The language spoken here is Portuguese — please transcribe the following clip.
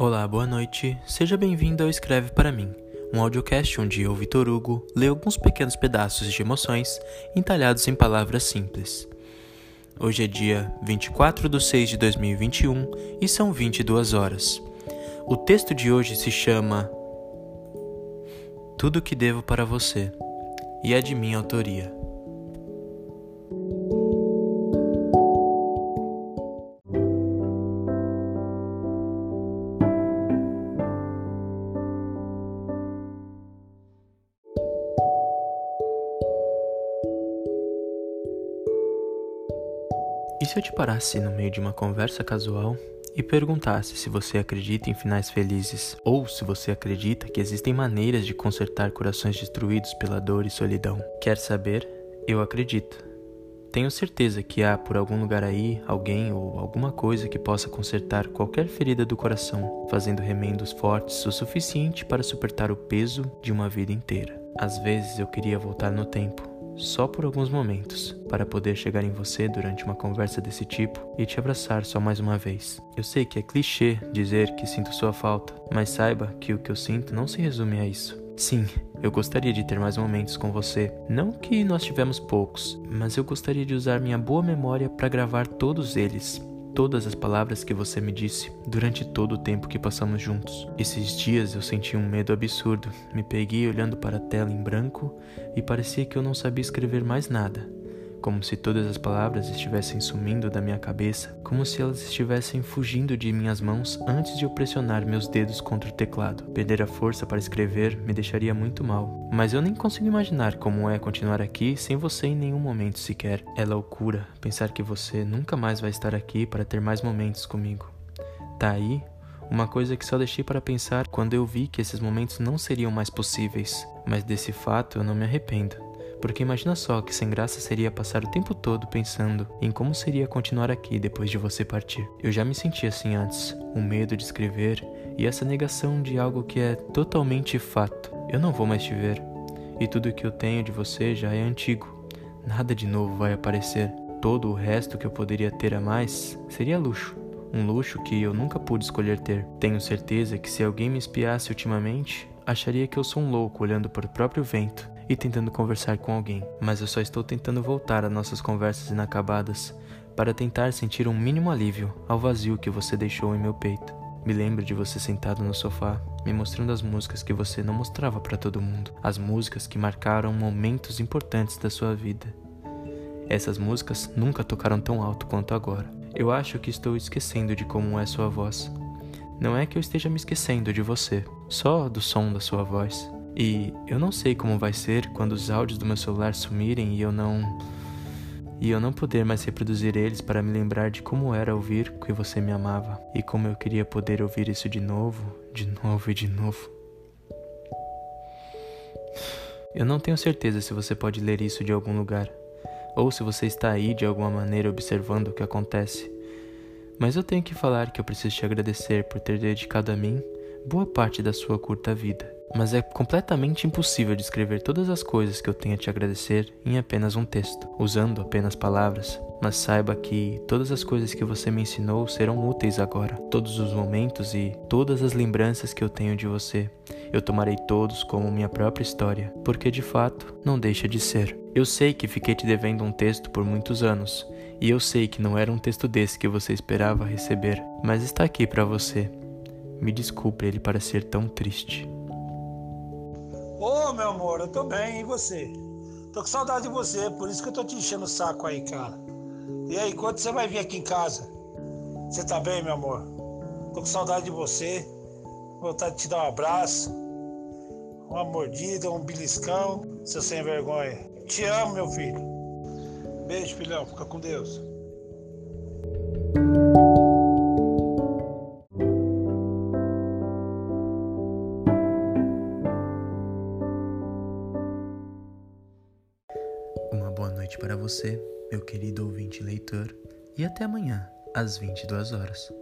Olá, boa noite. Seja bem-vindo ao Escreve para mim, um audiocast onde eu, Vitor Hugo, leio alguns pequenos pedaços de emoções entalhados em palavras simples. Hoje é dia 24 de 6 de 2021 e são 22 horas. O texto de hoje se chama Tudo que devo para você e é de minha autoria. Se eu te parasse no meio de uma conversa casual e perguntasse se você acredita em finais felizes ou se você acredita que existem maneiras de consertar corações destruídos pela dor e solidão? Quer saber? Eu acredito. Tenho certeza que há por algum lugar aí alguém ou alguma coisa que possa consertar qualquer ferida do coração, fazendo remendos fortes o suficiente para suportar o peso de uma vida inteira. Às vezes eu queria voltar no tempo só por alguns momentos, para poder chegar em você durante uma conversa desse tipo e te abraçar só mais uma vez. Eu sei que é clichê dizer que sinto sua falta, mas saiba que o que eu sinto não se resume a isso. Sim, eu gostaria de ter mais momentos com você. Não que nós tivemos poucos, mas eu gostaria de usar minha boa memória para gravar todos eles todas as palavras que você me disse durante todo o tempo que passamos juntos. Esses dias eu senti um medo absurdo. Me peguei olhando para a tela em branco e parecia que eu não sabia escrever mais nada como se todas as palavras estivessem sumindo da minha cabeça, como se elas estivessem fugindo de minhas mãos antes de eu pressionar meus dedos contra o teclado. Perder a força para escrever me deixaria muito mal, mas eu nem consigo imaginar como é continuar aqui sem você em nenhum momento sequer. É loucura pensar que você nunca mais vai estar aqui para ter mais momentos comigo. Tá aí uma coisa que só deixei para pensar quando eu vi que esses momentos não seriam mais possíveis, mas desse fato eu não me arrependo. Porque imagina só que sem graça seria passar o tempo todo pensando em como seria continuar aqui depois de você partir. Eu já me senti assim antes, o medo de escrever e essa negação de algo que é totalmente fato. Eu não vou mais te ver, e tudo que eu tenho de você já é antigo. Nada de novo vai aparecer. Todo o resto que eu poderia ter a mais seria luxo. Um luxo que eu nunca pude escolher ter. Tenho certeza que se alguém me espiasse ultimamente, acharia que eu sou um louco olhando para o próprio vento e tentando conversar com alguém, mas eu só estou tentando voltar às nossas conversas inacabadas para tentar sentir um mínimo alívio ao vazio que você deixou em meu peito. Me lembro de você sentado no sofá, me mostrando as músicas que você não mostrava para todo mundo, as músicas que marcaram momentos importantes da sua vida. Essas músicas nunca tocaram tão alto quanto agora. Eu acho que estou esquecendo de como é sua voz. Não é que eu esteja me esquecendo de você, só do som da sua voz. E eu não sei como vai ser quando os áudios do meu celular sumirem e eu não e eu não poder mais reproduzir eles para me lembrar de como era ouvir que você me amava e como eu queria poder ouvir isso de novo, de novo e de novo. Eu não tenho certeza se você pode ler isso de algum lugar ou se você está aí de alguma maneira observando o que acontece. Mas eu tenho que falar que eu preciso te agradecer por ter dedicado a mim boa parte da sua curta vida mas é completamente impossível descrever todas as coisas que eu tenho a te agradecer em apenas um texto, usando apenas palavras. Mas saiba que todas as coisas que você me ensinou serão úteis agora. Todos os momentos e todas as lembranças que eu tenho de você, eu tomarei todos como minha própria história, porque de fato não deixa de ser. Eu sei que fiquei te devendo um texto por muitos anos, e eu sei que não era um texto desse que você esperava receber, mas está aqui para você. Me desculpe ele parecer tão triste. Meu amor, eu tô bem, e você? Tô com saudade de você, por isso que eu tô te enchendo o saco aí, cara. E aí, quando você vai vir aqui em casa? Você tá bem, meu amor? Tô com saudade de você. Vontade de te dar um abraço, uma mordida, um beliscão, seu sem vergonha. Te amo, meu filho. Beijo, filhão. Fica com Deus. Noite para você, meu querido ouvinte leitor, e até amanhã, às 22 horas.